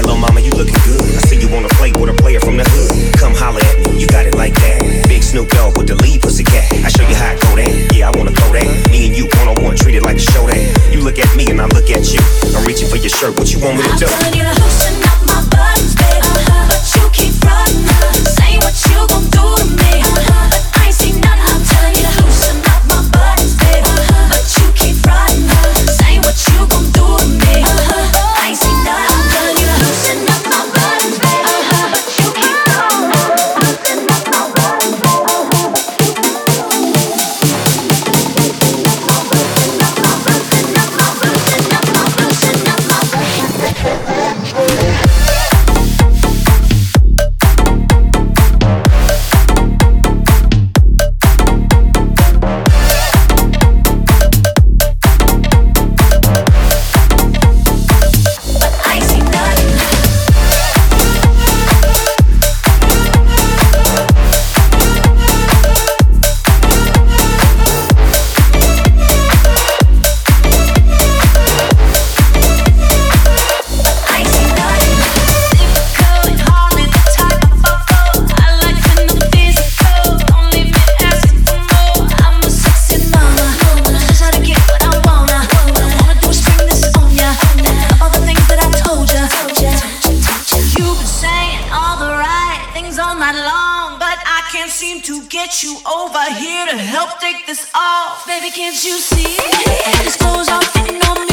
Yeah, little mama, you looking good. I see you wanna play with a player from the hood. Come holler at me, you got it like that. Big Snoop Dogg with the lead pussy cat. I show you how I go down. Yeah, I wanna go there. Me and you one on one, treat it like a show that. You look at me and I look at you. I'm reaching for your shirt. What you want me to do? I things all night long, but I can't seem to get you over here to help take this off. Baby, can't you see? These clothes are fitting on me.